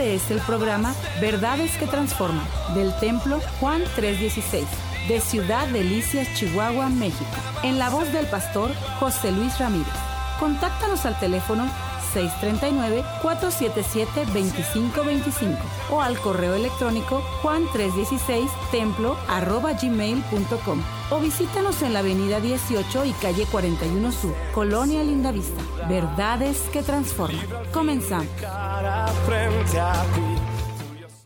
Este es el programa Verdades que Transforman del Templo Juan 316 de Ciudad Delicias, Chihuahua, México, en la voz del pastor José Luis Ramírez. Contáctanos al teléfono 639-477-2525 o al correo electrónico juan316templo gmail.com o visítanos en la avenida 18 y calle 41 Sur, Colonia Lindavista. Verdades que transforman. Comenzamos.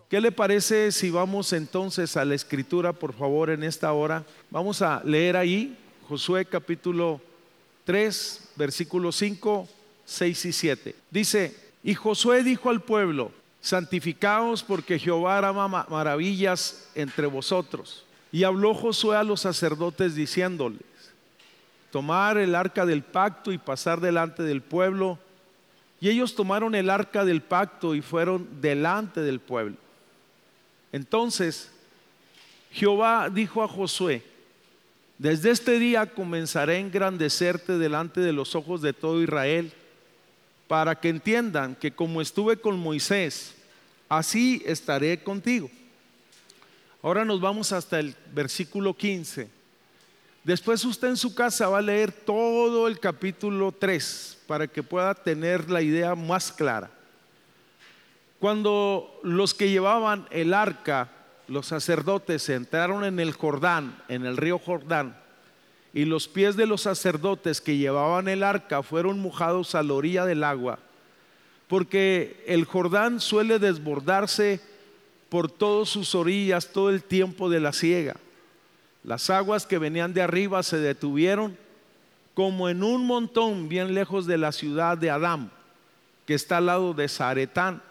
¿Qué le parece si vamos entonces a la escritura, por favor, en esta hora? Vamos a leer ahí Josué capítulo 3, versículo 5 6 y 7. Dice, y Josué dijo al pueblo, santificaos porque Jehová hará maravillas entre vosotros. Y habló Josué a los sacerdotes diciéndoles, tomar el arca del pacto y pasar delante del pueblo. Y ellos tomaron el arca del pacto y fueron delante del pueblo. Entonces Jehová dijo a Josué, desde este día comenzaré a engrandecerte delante de los ojos de todo Israel para que entiendan que como estuve con Moisés, así estaré contigo. Ahora nos vamos hasta el versículo 15. Después usted en su casa va a leer todo el capítulo 3 para que pueda tener la idea más clara. Cuando los que llevaban el arca, los sacerdotes, entraron en el Jordán, en el río Jordán, y los pies de los sacerdotes que llevaban el arca fueron mojados a la orilla del agua, porque el Jordán suele desbordarse por todas sus orillas todo el tiempo de la siega. Las aguas que venían de arriba se detuvieron como en un montón bien lejos de la ciudad de Adán, que está al lado de Zaretán,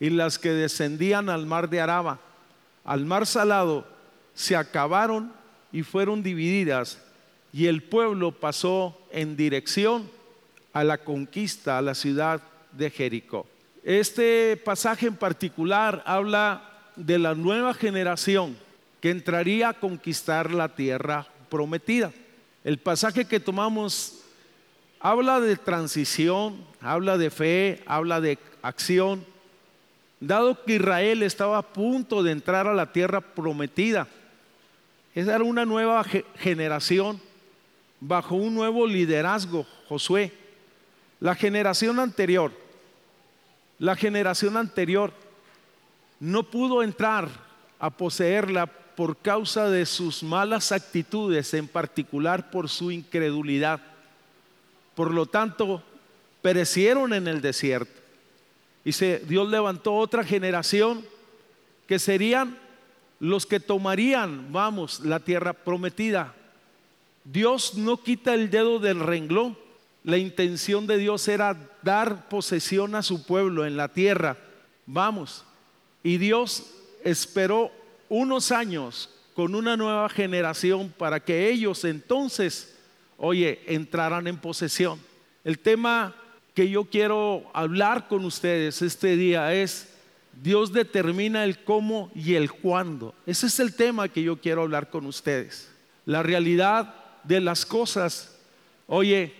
y las que descendían al mar de Araba, al mar salado, se acabaron y fueron divididas y el pueblo pasó en dirección a la conquista a la ciudad de Jericó. Este pasaje en particular habla de la nueva generación que entraría a conquistar la tierra prometida. El pasaje que tomamos habla de transición, habla de fe, habla de acción. Dado que Israel estaba a punto de entrar a la tierra prometida, esa era una nueva generación bajo un nuevo liderazgo, Josué. La generación anterior, la generación anterior no pudo entrar a poseerla por causa de sus malas actitudes, en particular por su incredulidad. Por lo tanto, perecieron en el desierto. Y se, Dios levantó otra generación que serían los que tomarían, vamos, la tierra prometida, Dios no quita el dedo del renglón. La intención de Dios era dar posesión a su pueblo en la tierra. Vamos. Y Dios esperó unos años con una nueva generación para que ellos entonces, oye, entraran en posesión. El tema que yo quiero hablar con ustedes este día es, Dios determina el cómo y el cuándo. Ese es el tema que yo quiero hablar con ustedes. La realidad de las cosas. Oye,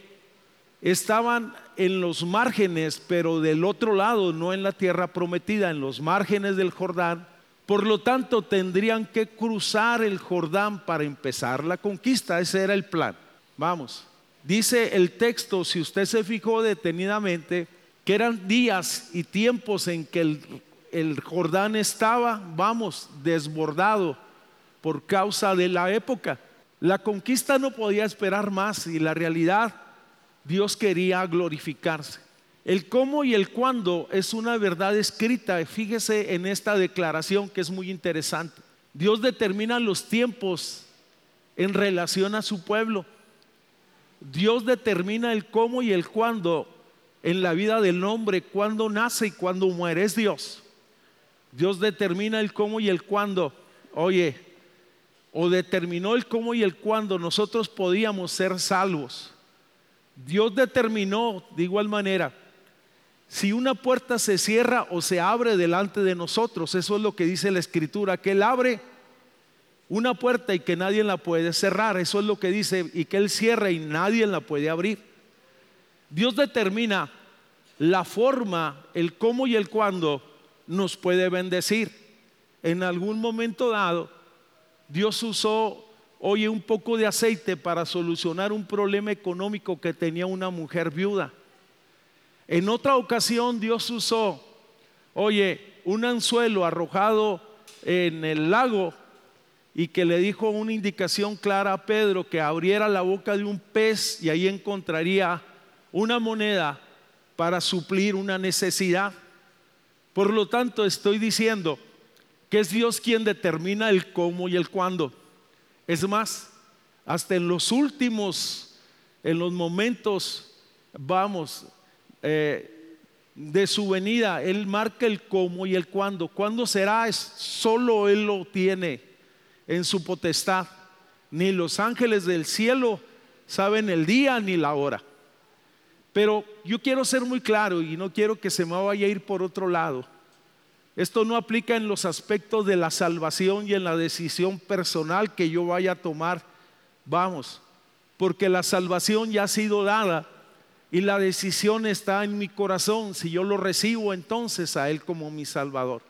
estaban en los márgenes, pero del otro lado, no en la tierra prometida, en los márgenes del Jordán. Por lo tanto, tendrían que cruzar el Jordán para empezar la conquista. Ese era el plan. Vamos. Dice el texto, si usted se fijó detenidamente, que eran días y tiempos en que el, el Jordán estaba, vamos, desbordado por causa de la época. La conquista no podía esperar más y la realidad, Dios quería glorificarse. El cómo y el cuándo es una verdad escrita. Fíjese en esta declaración que es muy interesante. Dios determina los tiempos en relación a su pueblo. Dios determina el cómo y el cuándo en la vida del hombre, cuándo nace y cuándo muere. Es Dios. Dios determina el cómo y el cuándo. Oye, o determinó el cómo y el cuándo nosotros podíamos ser salvos. Dios determinó de igual manera si una puerta se cierra o se abre delante de nosotros. Eso es lo que dice la escritura, que Él abre una puerta y que nadie la puede cerrar. Eso es lo que dice, y que Él cierra y nadie la puede abrir. Dios determina la forma, el cómo y el cuándo nos puede bendecir. En algún momento dado, Dios usó, oye, un poco de aceite para solucionar un problema económico que tenía una mujer viuda. En otra ocasión Dios usó, oye, un anzuelo arrojado en el lago y que le dijo una indicación clara a Pedro que abriera la boca de un pez y ahí encontraría una moneda para suplir una necesidad. Por lo tanto, estoy diciendo que es Dios quien determina el cómo y el cuándo. Es más, hasta en los últimos, en los momentos, vamos, eh, de su venida, Él marca el cómo y el cuándo. ¿Cuándo será? Es, solo Él lo tiene en su potestad. Ni los ángeles del cielo saben el día ni la hora. Pero yo quiero ser muy claro y no quiero que se me vaya a ir por otro lado. Esto no aplica en los aspectos de la salvación y en la decisión personal que yo vaya a tomar. Vamos, porque la salvación ya ha sido dada y la decisión está en mi corazón. Si yo lo recibo entonces a Él como mi Salvador.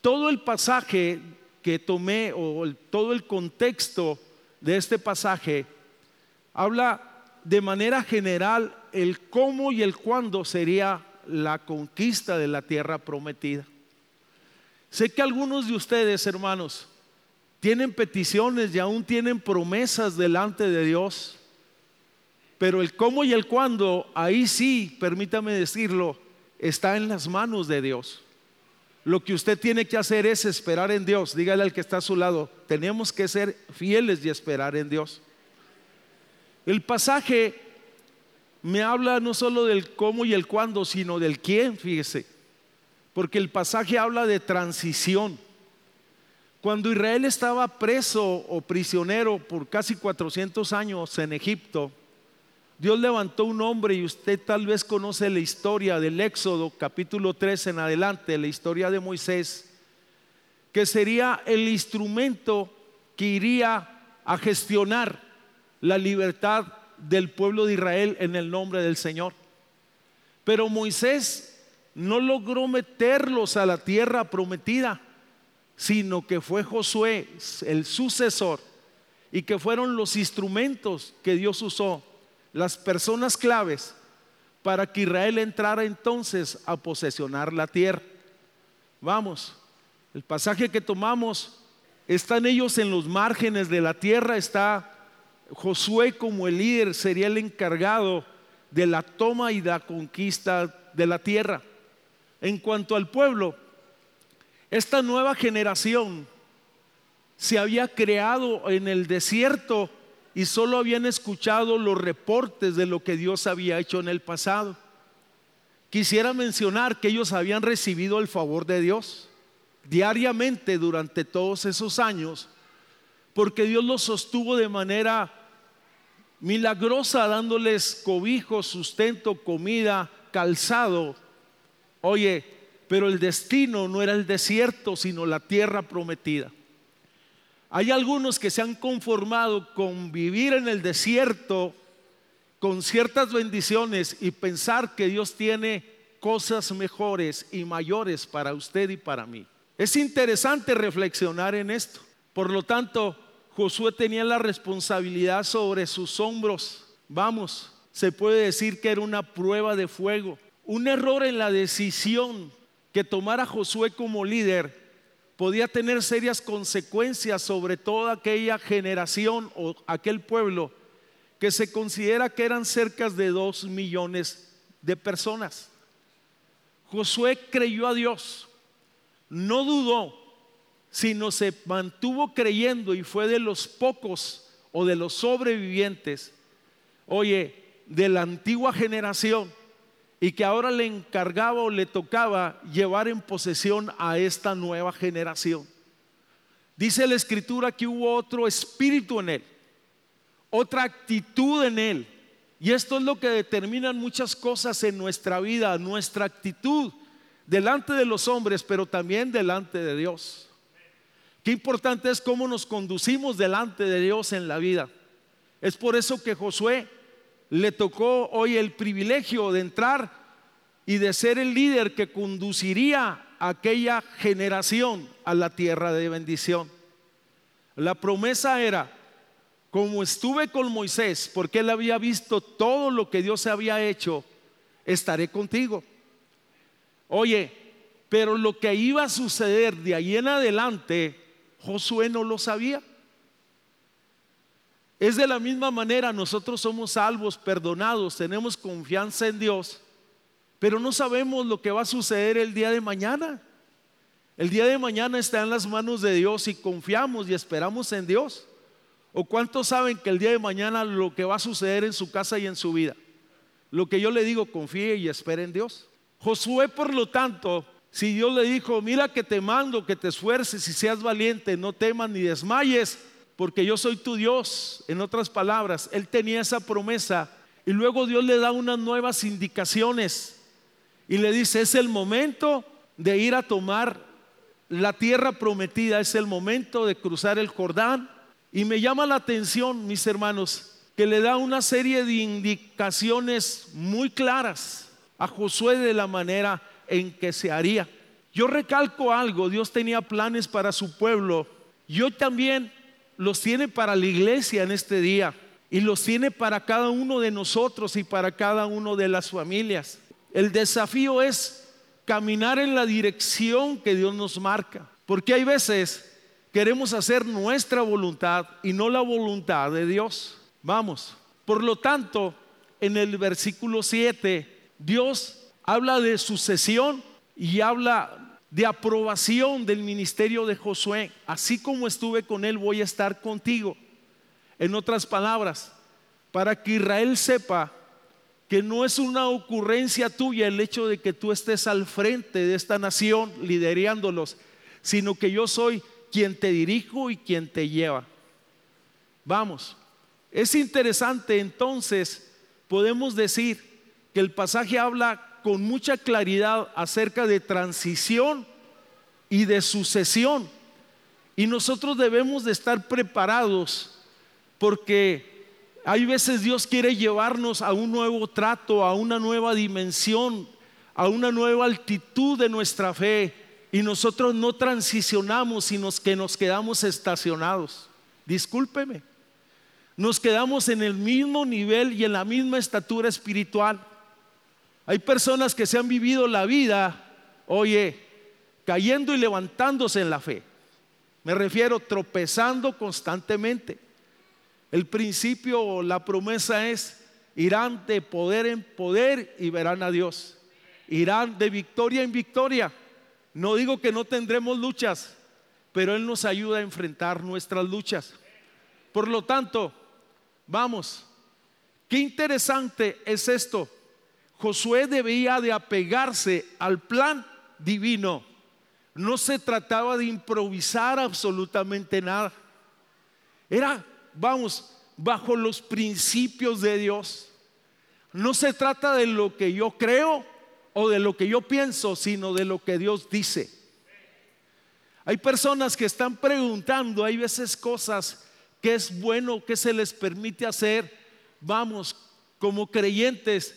Todo el pasaje que tomé o todo el contexto de este pasaje habla de manera general el cómo y el cuándo sería la conquista de la tierra prometida. Sé que algunos de ustedes, hermanos, tienen peticiones y aún tienen promesas delante de Dios, pero el cómo y el cuándo, ahí sí, permítame decirlo, está en las manos de Dios. Lo que usted tiene que hacer es esperar en Dios. Dígale al que está a su lado, tenemos que ser fieles y esperar en Dios. El pasaje me habla no solo del cómo y el cuándo, sino del quién, fíjese. Porque el pasaje habla de transición. Cuando Israel estaba preso o prisionero por casi 400 años en Egipto, Dios levantó un hombre y usted tal vez conoce la historia del Éxodo capítulo 3 en adelante, la historia de Moisés, que sería el instrumento que iría a gestionar la libertad del pueblo de Israel en el nombre del Señor. Pero Moisés no logró meterlos a la tierra prometida, sino que fue Josué el sucesor y que fueron los instrumentos que Dios usó, las personas claves para que Israel entrara entonces a posesionar la tierra. Vamos, el pasaje que tomamos, están ellos en los márgenes de la tierra, está Josué como el líder sería el encargado de la toma y la conquista de la tierra. En cuanto al pueblo, esta nueva generación se había creado en el desierto y solo habían escuchado los reportes de lo que Dios había hecho en el pasado. Quisiera mencionar que ellos habían recibido el favor de Dios diariamente durante todos esos años, porque Dios los sostuvo de manera milagrosa dándoles cobijo, sustento, comida, calzado. Oye, pero el destino no era el desierto, sino la tierra prometida. Hay algunos que se han conformado con vivir en el desierto con ciertas bendiciones y pensar que Dios tiene cosas mejores y mayores para usted y para mí. Es interesante reflexionar en esto. Por lo tanto, Josué tenía la responsabilidad sobre sus hombros. Vamos, se puede decir que era una prueba de fuego. Un error en la decisión que tomara Josué como líder podía tener serias consecuencias sobre toda aquella generación o aquel pueblo que se considera que eran cerca de dos millones de personas. Josué creyó a Dios, no dudó, sino se mantuvo creyendo y fue de los pocos o de los sobrevivientes, oye, de la antigua generación y que ahora le encargaba o le tocaba llevar en posesión a esta nueva generación. Dice la escritura que hubo otro espíritu en él, otra actitud en él. Y esto es lo que determinan muchas cosas en nuestra vida, nuestra actitud delante de los hombres, pero también delante de Dios. Importante es cómo nos conducimos delante de Dios en la vida. Es por eso que Josué le tocó hoy el privilegio de entrar y de ser el líder que conduciría aquella generación a la tierra de bendición. La promesa era, como estuve con Moisés, porque él había visto todo lo que Dios había hecho, estaré contigo. Oye, pero lo que iba a suceder de ahí en adelante, Josué no lo sabía. Es de la misma manera, nosotros somos salvos, perdonados, tenemos confianza en Dios, pero no sabemos lo que va a suceder el día de mañana. El día de mañana está en las manos de Dios y confiamos y esperamos en Dios. ¿O cuántos saben que el día de mañana lo que va a suceder en su casa y en su vida? Lo que yo le digo, confíe y espere en Dios. Josué, por lo tanto, si Dios le dijo, mira que te mando, que te esfuerces y seas valiente, no temas ni desmayes, porque yo soy tu Dios. En otras palabras, él tenía esa promesa y luego Dios le da unas nuevas indicaciones y le dice, es el momento de ir a tomar la tierra prometida, es el momento de cruzar el Jordán. Y me llama la atención, mis hermanos, que le da una serie de indicaciones muy claras a Josué de la manera en que se haría. Yo recalco algo, Dios tenía planes para su pueblo y hoy también los tiene para la iglesia en este día y los tiene para cada uno de nosotros y para cada uno de las familias. El desafío es caminar en la dirección que Dios nos marca. Porque hay veces queremos hacer nuestra voluntad y no la voluntad de Dios. Vamos. Por lo tanto, en el versículo 7, Dios habla de sucesión y habla de aprobación del ministerio de Josué. Así como estuve con él, voy a estar contigo. En otras palabras, para que Israel sepa que no es una ocurrencia tuya el hecho de que tú estés al frente de esta nación liderándolos, sino que yo soy quien te dirijo y quien te lleva. Vamos, es interesante entonces, podemos decir que el pasaje habla con mucha claridad acerca de transición y de sucesión. Y nosotros debemos de estar preparados porque hay veces Dios quiere llevarnos a un nuevo trato, a una nueva dimensión, a una nueva altitud de nuestra fe y nosotros no transicionamos, sino que nos quedamos estacionados. Discúlpeme, nos quedamos en el mismo nivel y en la misma estatura espiritual. Hay personas que se han vivido la vida, oye, cayendo y levantándose en la fe. Me refiero tropezando constantemente. El principio o la promesa es, irán de poder en poder y verán a Dios. Irán de victoria en victoria. No digo que no tendremos luchas, pero Él nos ayuda a enfrentar nuestras luchas. Por lo tanto, vamos, qué interesante es esto. Josué debía de apegarse al plan divino. No se trataba de improvisar absolutamente nada. Era vamos, bajo los principios de Dios. No se trata de lo que yo creo o de lo que yo pienso, sino de lo que Dios dice. Hay personas que están preguntando, hay veces cosas que es bueno que se les permite hacer, vamos, como creyentes.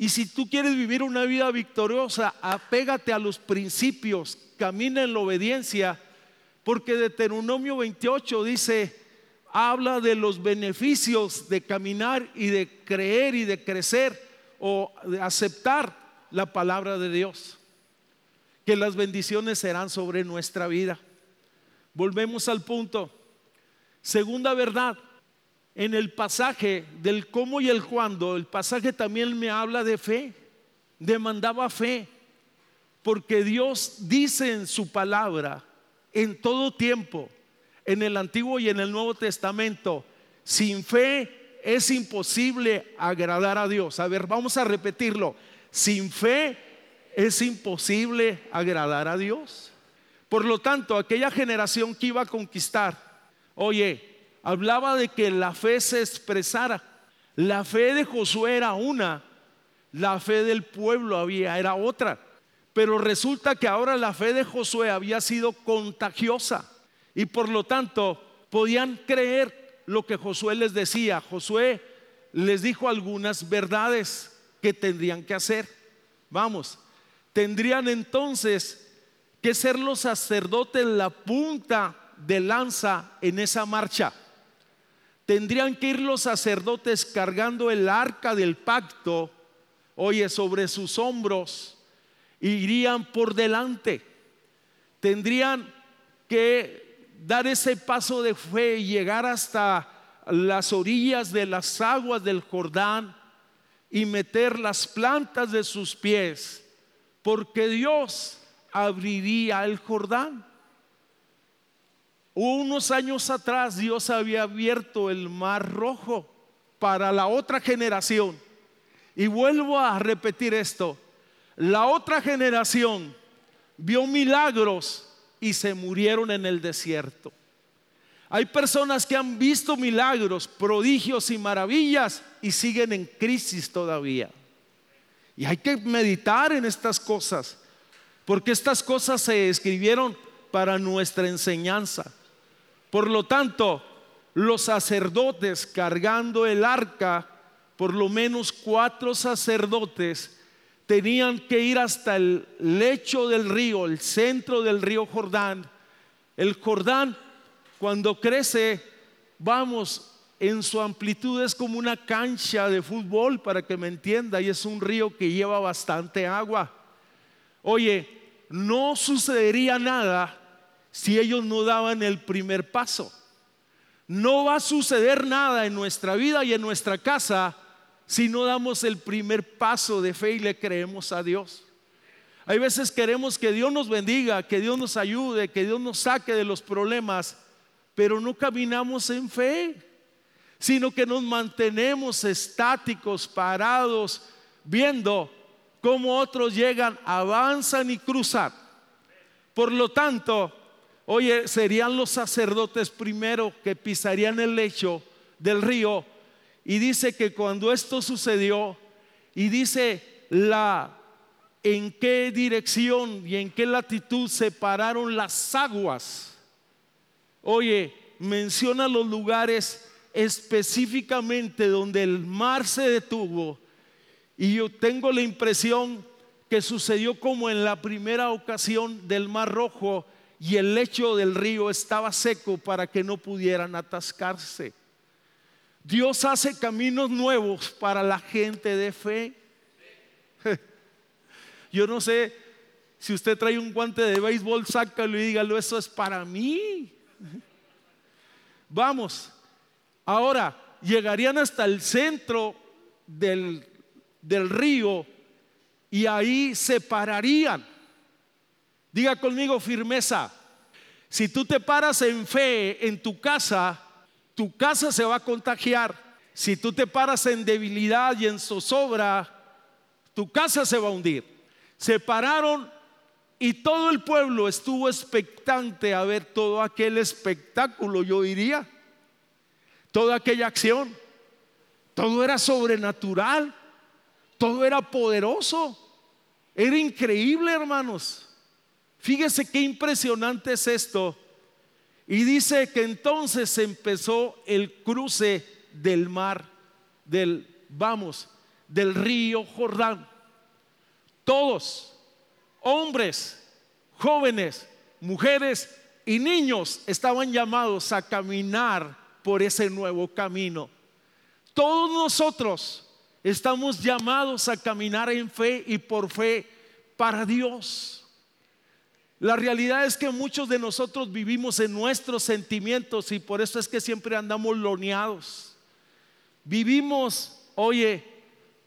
Y si tú quieres vivir una vida victoriosa, apégate a los principios, camina en la obediencia, porque Deuteronomio 28 dice, habla de los beneficios de caminar y de creer y de crecer o de aceptar la palabra de Dios. Que las bendiciones serán sobre nuestra vida. Volvemos al punto. Segunda verdad, en el pasaje del cómo y el cuándo, el pasaje también me habla de fe, demandaba fe, porque Dios dice en su palabra en todo tiempo, en el Antiguo y en el Nuevo Testamento, sin fe es imposible agradar a Dios. A ver, vamos a repetirlo. Sin fe es imposible agradar a Dios. Por lo tanto, aquella generación que iba a conquistar, oye, hablaba de que la fe se expresara. La fe de Josué era una, la fe del pueblo había era otra. Pero resulta que ahora la fe de Josué había sido contagiosa. Y por lo tanto podían creer lo que Josué les decía. Josué les dijo algunas verdades que tendrían que hacer. Vamos, tendrían entonces que ser los sacerdotes la punta de lanza en esa marcha. Tendrían que ir los sacerdotes cargando el arca del pacto, oye, sobre sus hombros, irían por delante. Tendrían que dar ese paso de fe y llegar hasta las orillas de las aguas del Jordán y meter las plantas de sus pies, porque Dios abriría el Jordán. Unos años atrás Dios había abierto el mar rojo para la otra generación. Y vuelvo a repetir esto. La otra generación vio milagros y se murieron en el desierto. Hay personas que han visto milagros, prodigios y maravillas y siguen en crisis todavía. Y hay que meditar en estas cosas, porque estas cosas se escribieron para nuestra enseñanza. Por lo tanto, los sacerdotes cargando el arca, por lo menos cuatro sacerdotes, tenían que ir hasta el lecho del río, el centro del río Jordán. El Jordán cuando crece, vamos, en su amplitud es como una cancha de fútbol, para que me entienda, y es un río que lleva bastante agua. Oye, no sucedería nada si ellos no daban el primer paso. No va a suceder nada en nuestra vida y en nuestra casa si no damos el primer paso de fe y le creemos a Dios. Hay veces queremos que Dios nos bendiga, que Dios nos ayude, que Dios nos saque de los problemas pero no caminamos en fe, sino que nos mantenemos estáticos, parados, viendo cómo otros llegan, avanzan y cruzan. Por lo tanto, oye, serían los sacerdotes primero que pisarían el lecho del río. Y dice que cuando esto sucedió, y dice la en qué dirección y en qué latitud se pararon las aguas Oye, menciona los lugares específicamente donde el mar se detuvo. Y yo tengo la impresión que sucedió como en la primera ocasión del Mar Rojo y el lecho del río estaba seco para que no pudieran atascarse. Dios hace caminos nuevos para la gente de fe. Yo no sé si usted trae un guante de béisbol, sácalo y dígalo, eso es para mí. Vamos, ahora llegarían hasta el centro del, del río y ahí se pararían. Diga conmigo firmeza. Si tú te paras en fe en tu casa, tu casa se va a contagiar. Si tú te paras en debilidad y en zozobra, tu casa se va a hundir. Se pararon y todo el pueblo estuvo expectante a ver todo aquel espectáculo, yo diría, toda aquella acción. Todo era sobrenatural, todo era poderoso, era increíble, hermanos. Fíjese qué impresionante es esto. Y dice que entonces empezó el cruce del mar, del, vamos, del río Jordán. Todos hombres, jóvenes, mujeres y niños estaban llamados a caminar por ese nuevo camino. Todos nosotros estamos llamados a caminar en fe y por fe para Dios. La realidad es que muchos de nosotros vivimos en nuestros sentimientos y por eso es que siempre andamos loneados. Vivimos, oye,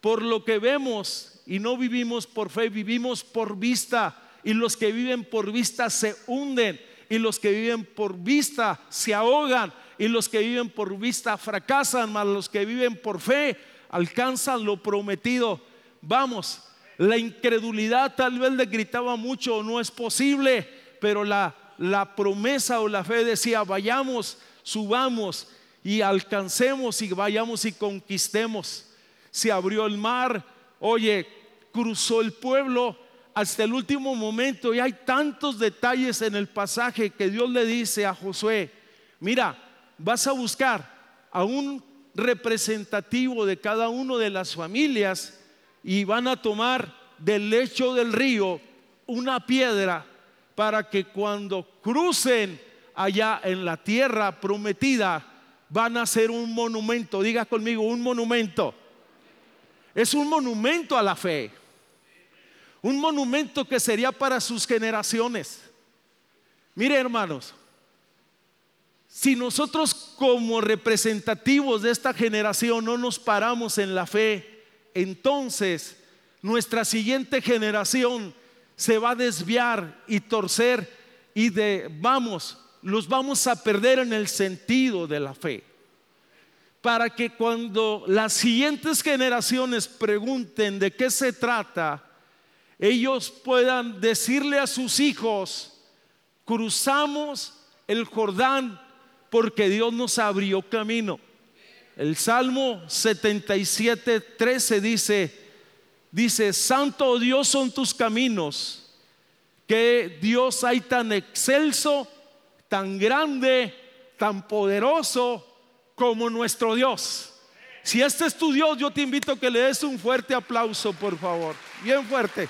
por lo que vemos y no vivimos por fe, vivimos por vista. Y los que viven por vista se hunden. Y los que viven por vista se ahogan. Y los que viven por vista fracasan. Mas los que viven por fe alcanzan lo prometido. Vamos, la incredulidad tal vez le gritaba mucho, no es posible. Pero la, la promesa o la fe decía, vayamos, subamos y alcancemos y vayamos y conquistemos. Se abrió el mar, Oye, cruzó el pueblo hasta el último momento y hay tantos detalles en el pasaje que Dios le dice a Josué, mira, vas a buscar a un representativo de cada una de las familias y van a tomar del lecho del río una piedra para que cuando crucen allá en la tierra prometida, van a ser un monumento. Diga conmigo, un monumento. Es un monumento a la fe. Un monumento que sería para sus generaciones. Mire hermanos, si nosotros como representativos de esta generación no nos paramos en la fe, entonces nuestra siguiente generación se va a desviar y torcer y de vamos, los vamos a perder en el sentido de la fe. Para que cuando las siguientes generaciones pregunten de qué se trata, ellos puedan decirle a sus hijos, cruzamos el Jordán porque Dios nos abrió camino. El Salmo 77, 13 dice, dice, Santo Dios son tus caminos, que Dios hay tan excelso, tan grande, tan poderoso como nuestro Dios. Si este es tu Dios, yo te invito a que le des un fuerte aplauso, por favor. Bien fuerte.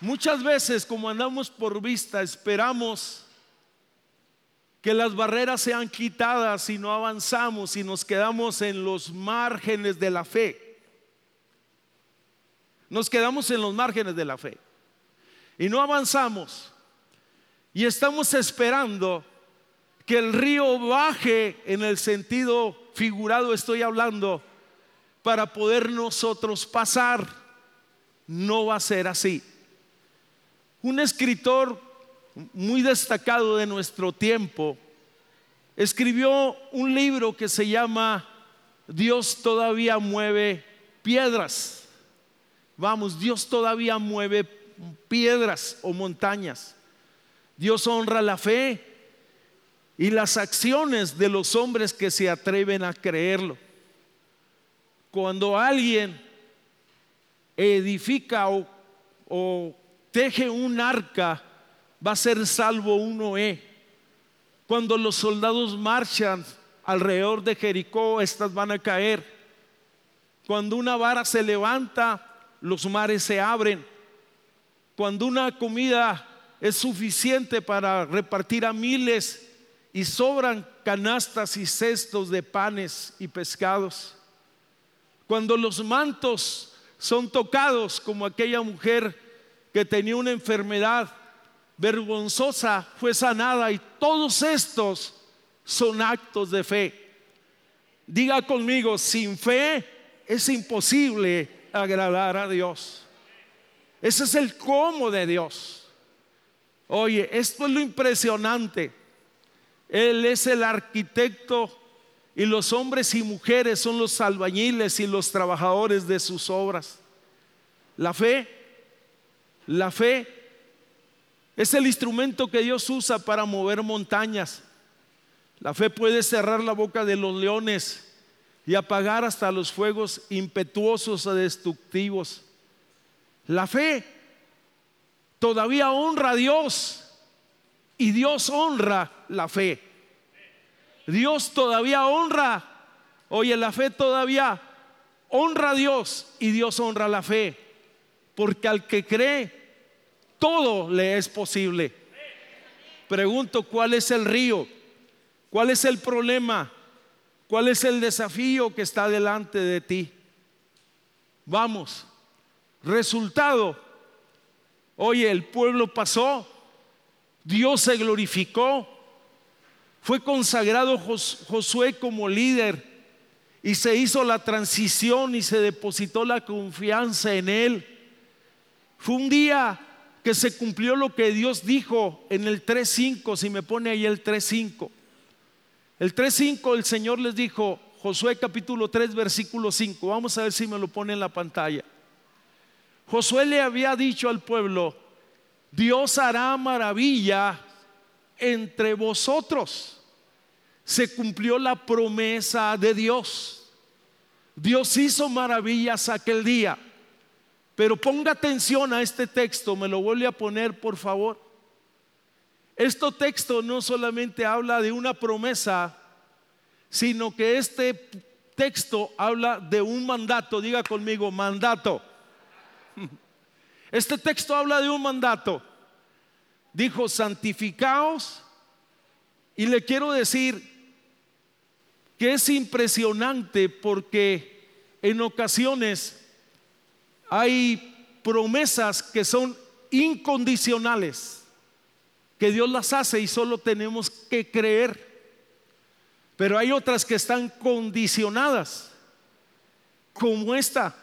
Muchas veces como andamos por vista, esperamos que las barreras sean quitadas y no avanzamos y nos quedamos en los márgenes de la fe. Nos quedamos en los márgenes de la fe y no avanzamos. Y estamos esperando que el río baje en el sentido figurado estoy hablando para poder nosotros pasar. No va a ser así. Un escritor muy destacado de nuestro tiempo escribió un libro que se llama Dios todavía mueve piedras. Vamos, Dios todavía mueve piedras o montañas. Dios honra la fe y las acciones de los hombres que se atreven a creerlo. Cuando alguien edifica o, teje un arca, va a ser salvo un Noé. Cuando los soldados marchan alrededor de Jericó, estas van a caer. Cuando una vara se levanta, los mares se abren. Cuando una comida es suficiente para repartir a miles y sobran canastas y cestos de panes y pescados. Cuando los mantos son tocados como aquella mujer que tenía una enfermedad vergonzosa fue sanada y todos estos son actos de fe. Diga conmigo, sin fe es imposible agradar a Dios. Ese es el cómo de Dios. Oye, esto es lo impresionante. Él es el arquitecto y los hombres y mujeres son los albañiles y los trabajadores de sus obras. La fe la fe es el instrumento que Dios usa para mover montañas. La fe puede cerrar la boca de los leones y apagar hasta los fuegos impetuosos o destructivos. La fe todavía honra a Dios y Dios honra la fe. Dios todavía honra, oye, la fe todavía honra a Dios y Dios honra la fe. Porque al que cree, todo le es posible. Pregunto, ¿cuál es el río? ¿Cuál es el problema? ¿Cuál es el desafío que está delante de ti? Vamos. Resultado. Oye, el pueblo pasó. Dios se glorificó. Fue consagrado Josué como líder y se hizo la transición y se depositó la confianza en él. Fue un día que se cumplió lo que Dios dijo en el 3.5, si me pone ahí el 3.5. El 3.5 el Señor les dijo, Josué capítulo 3 versículo 5, vamos a ver si me lo pone en la pantalla. Josué le había dicho al pueblo, Dios hará maravilla entre vosotros. Se cumplió la promesa de Dios. Dios hizo maravillas aquel día. Pero ponga atención a este texto, me lo vuelve a poner por favor. Este texto no solamente habla de una promesa, sino que este texto habla de un mandato, diga conmigo, mandato. Este texto habla de un mandato. Dijo, santificaos. Y le quiero decir que es impresionante porque en ocasiones hay promesas que son incondicionales, que Dios las hace y solo tenemos que creer. Pero hay otras que están condicionadas, como esta.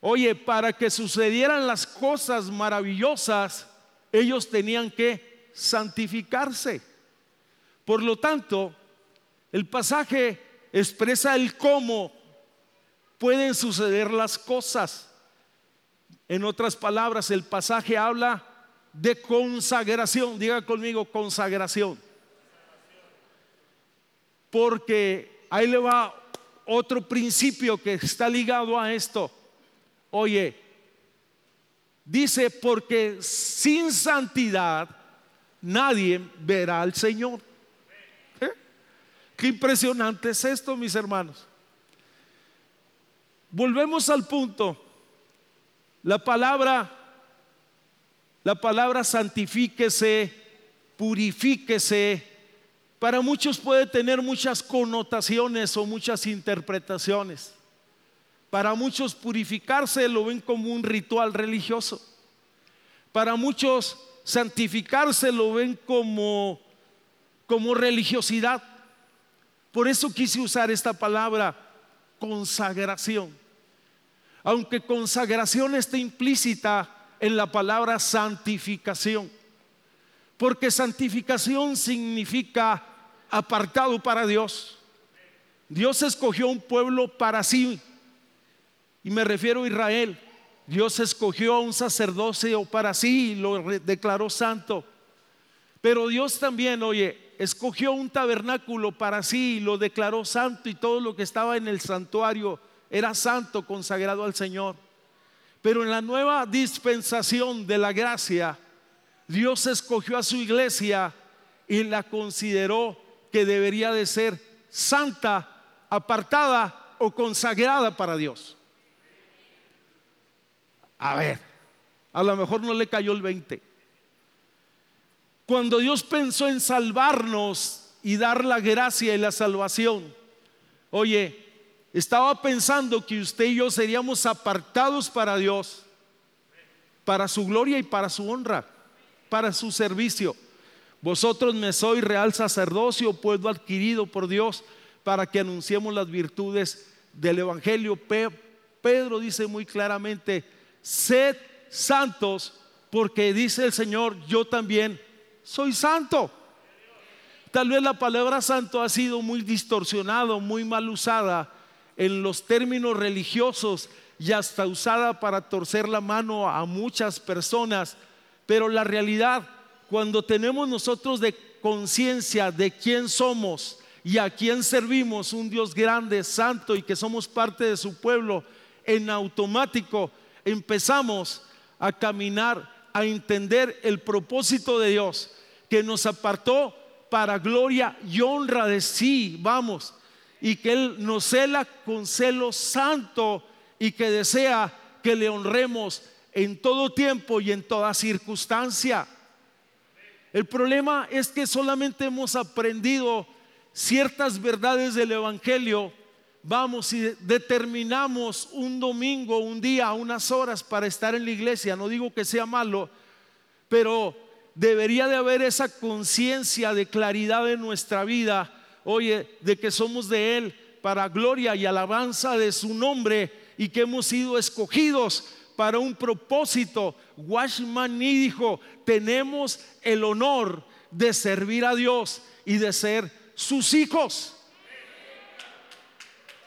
Oye, para que sucedieran las cosas maravillosas, ellos tenían que santificarse. Por lo tanto, el pasaje expresa el cómo pueden suceder las cosas. En otras palabras, el pasaje habla de consagración. Diga conmigo, consagración. Porque ahí le va otro principio que está ligado a esto. Oye, dice, porque sin santidad nadie verá al Señor. ¿Eh? Qué impresionante es esto, mis hermanos. Volvemos al punto. La palabra, la palabra santifíquese, purifíquese, para muchos puede tener muchas connotaciones o muchas interpretaciones. Para muchos purificarse lo ven como un ritual religioso. Para muchos santificarse lo ven como, como religiosidad. Por eso quise usar esta palabra consagración aunque consagración está implícita en la palabra santificación, porque santificación significa apartado para Dios. Dios escogió un pueblo para sí, y me refiero a Israel. Dios escogió a un sacerdocio para sí y lo declaró santo. Pero Dios también, oye, escogió un tabernáculo para sí y lo declaró santo y todo lo que estaba en el santuario era santo, consagrado al Señor. Pero en la nueva dispensación de la gracia, Dios escogió a su iglesia y la consideró que debería de ser santa, apartada o consagrada para Dios. A ver, a lo mejor no le cayó el 20. Cuando Dios pensó en salvarnos y dar la gracia y la salvación, oye, estaba pensando que usted y yo seríamos apartados para Dios, para su gloria y para su honra, para su servicio. Vosotros me sois real sacerdocio, pueblo adquirido por Dios, para que anunciemos las virtudes del Evangelio. Pedro dice muy claramente, sed santos, porque dice el Señor, yo también soy santo. Tal vez la palabra santo ha sido muy distorsionado, muy mal usada en los términos religiosos y hasta usada para torcer la mano a muchas personas, pero la realidad, cuando tenemos nosotros de conciencia de quién somos y a quién servimos, un Dios grande, santo y que somos parte de su pueblo, en automático empezamos a caminar, a entender el propósito de Dios que nos apartó para gloria y honra de sí, vamos, y que Él nos cela con celo santo y que desea que le honremos en todo tiempo y en toda circunstancia. El problema es que solamente hemos aprendido ciertas verdades del Evangelio, vamos y determinamos un domingo, un día, unas horas para estar en la iglesia. No digo que sea malo, pero debería de haber esa conciencia de claridad en nuestra vida oye, de que somos de Él para gloria y alabanza de su nombre y que hemos sido escogidos para un propósito. Washman dijo, tenemos el honor de servir a Dios y de ser sus hijos.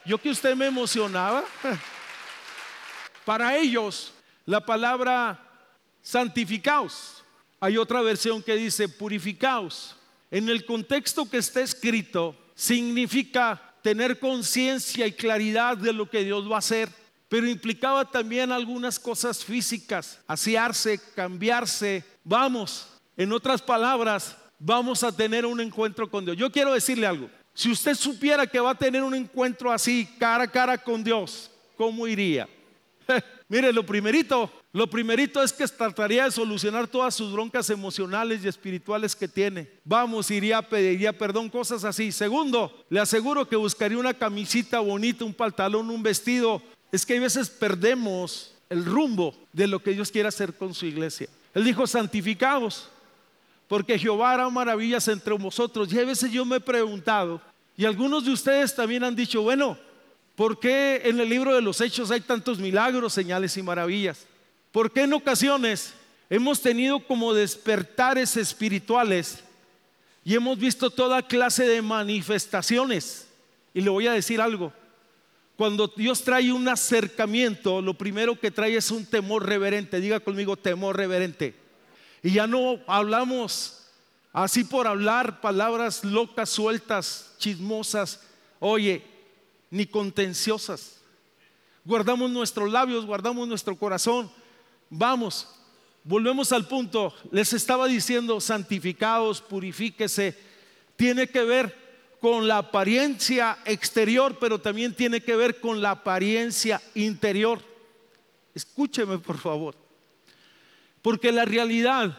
Yo que usted me emocionaba. Para ellos, la palabra santificaos. Hay otra versión que dice purificaos. En el contexto que está escrito, significa tener conciencia y claridad de lo que Dios va a hacer, pero implicaba también algunas cosas físicas, asearse, cambiarse. Vamos, en otras palabras, vamos a tener un encuentro con Dios. Yo quiero decirle algo. Si usted supiera que va a tener un encuentro así, cara a cara con Dios, ¿cómo iría? Mire, lo primerito, lo primerito es que trataría de solucionar todas sus broncas emocionales y espirituales que tiene. Vamos, iría, pediría perdón, cosas así. Segundo, le aseguro que buscaría una camisita bonita, un pantalón, un vestido. Es que hay veces perdemos el rumbo de lo que Dios quiere hacer con su iglesia. Él dijo, santificados, porque Jehová hará maravillas entre vosotros. Y a veces yo me he preguntado, y algunos de ustedes también han dicho, bueno, ¿Por qué en el libro de los Hechos hay tantos milagros, señales y maravillas? ¿Por qué en ocasiones hemos tenido como despertares espirituales y hemos visto toda clase de manifestaciones? Y le voy a decir algo. Cuando Dios trae un acercamiento, lo primero que trae es un temor reverente. Diga conmigo, temor reverente. Y ya no hablamos así por hablar palabras locas, sueltas, chismosas. Oye, ni contenciosas. Guardamos nuestros labios, guardamos nuestro corazón. Vamos, volvemos al punto. Les estaba diciendo, santificados, purifíquese. Tiene que ver con la apariencia exterior, pero también tiene que ver con la apariencia interior. Escúcheme, por favor. Porque la realidad,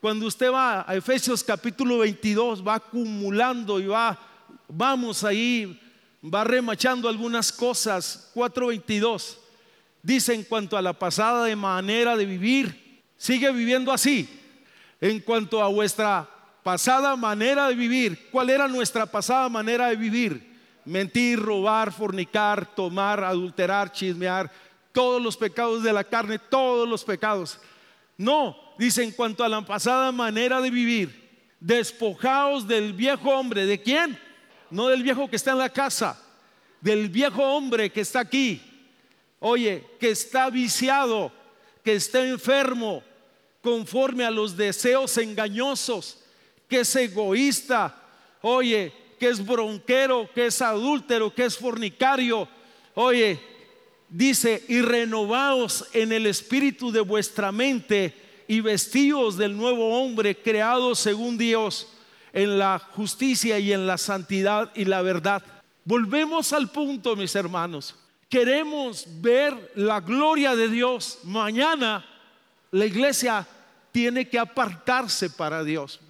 cuando usted va a Efesios capítulo 22, va acumulando y va, vamos ahí va remachando algunas cosas. 4.22 dice en cuanto a la pasada de manera de vivir, sigue viviendo así. En cuanto a vuestra pasada manera de vivir, ¿cuál era nuestra pasada manera de vivir? Mentir, robar, fornicar, tomar, adulterar, chismear, todos los pecados de la carne, todos los pecados. No, dice en cuanto a la pasada manera de vivir, despojaos del viejo hombre. ¿De quién? no del viejo que está en la casa, del viejo hombre que está aquí. Oye, que está viciado, que está enfermo, conforme a los deseos engañosos, que es egoísta, oye, que es bronquero, que es adúltero, que es fornicario. Oye, dice, y renovaos en el espíritu de vuestra mente y vestidos del nuevo hombre creado según Dios en la justicia y en la santidad y la verdad. Volvemos al punto, mis hermanos. Queremos ver la gloria de Dios. Mañana la iglesia tiene que apartarse para Dios.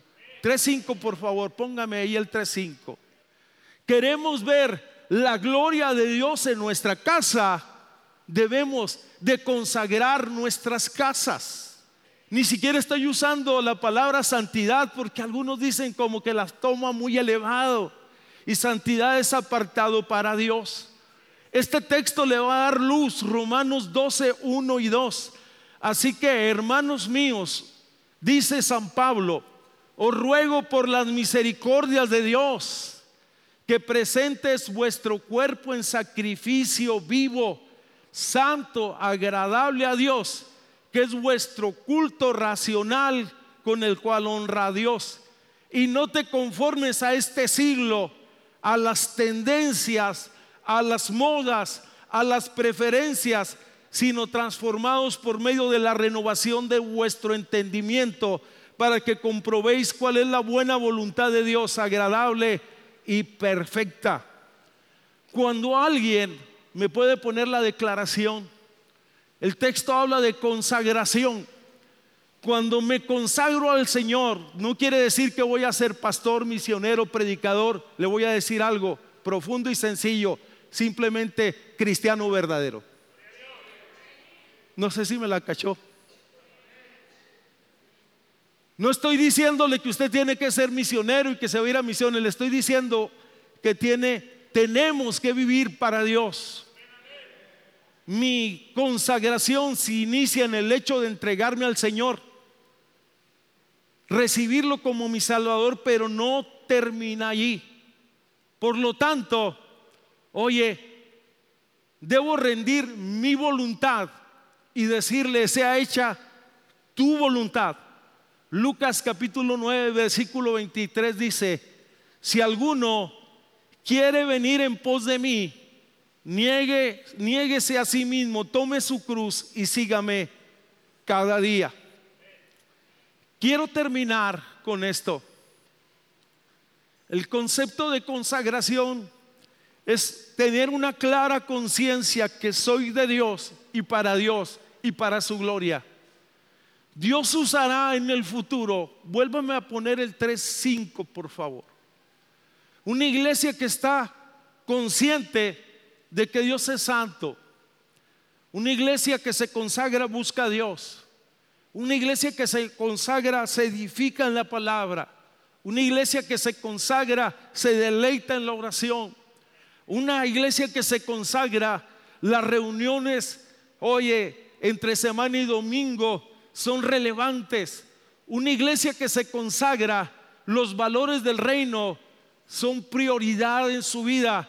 3.5, por favor, póngame ahí el 3.5. Queremos ver la gloria de Dios en nuestra casa. Debemos de consagrar nuestras casas. Ni siquiera estoy usando la palabra santidad porque algunos dicen como que las toma muy elevado. Y santidad es apartado para Dios. Este texto le va a dar luz, Romanos 12, 1 y 2. Así que, hermanos míos, dice San Pablo, os ruego por las misericordias de Dios que presentes vuestro cuerpo en sacrificio vivo, santo, agradable a Dios que es vuestro culto racional con el cual honra a Dios. Y no te conformes a este siglo, a las tendencias, a las modas, a las preferencias, sino transformados por medio de la renovación de vuestro entendimiento, para que comprobéis cuál es la buena voluntad de Dios, agradable y perfecta. Cuando alguien me puede poner la declaración, el texto habla de consagración. Cuando me consagro al Señor, no quiere decir que voy a ser pastor, misionero, predicador. Le voy a decir algo profundo y sencillo, simplemente cristiano verdadero. No sé si me la cachó. No estoy diciéndole que usted tiene que ser misionero y que se va a ir a misiones. Le estoy diciendo que tiene, tenemos que vivir para Dios. Mi consagración se inicia en el hecho de entregarme al Señor, recibirlo como mi Salvador, pero no termina allí. Por lo tanto, oye, debo rendir mi voluntad y decirle, sea hecha tu voluntad. Lucas capítulo 9, versículo 23 dice, si alguno quiere venir en pos de mí, Niegue, niéguese a sí mismo, tome su cruz y sígame cada día. Quiero terminar con esto. El concepto de consagración es tener una clara conciencia que soy de Dios y para Dios y para su gloria. Dios usará en el futuro, vuélvame a poner el 3.5 por favor. Una iglesia que está consciente de que Dios es santo. Una iglesia que se consagra busca a Dios. Una iglesia que se consagra se edifica en la palabra. Una iglesia que se consagra se deleita en la oración. Una iglesia que se consagra, las reuniones, oye, entre semana y domingo son relevantes. Una iglesia que se consagra, los valores del reino son prioridad en su vida.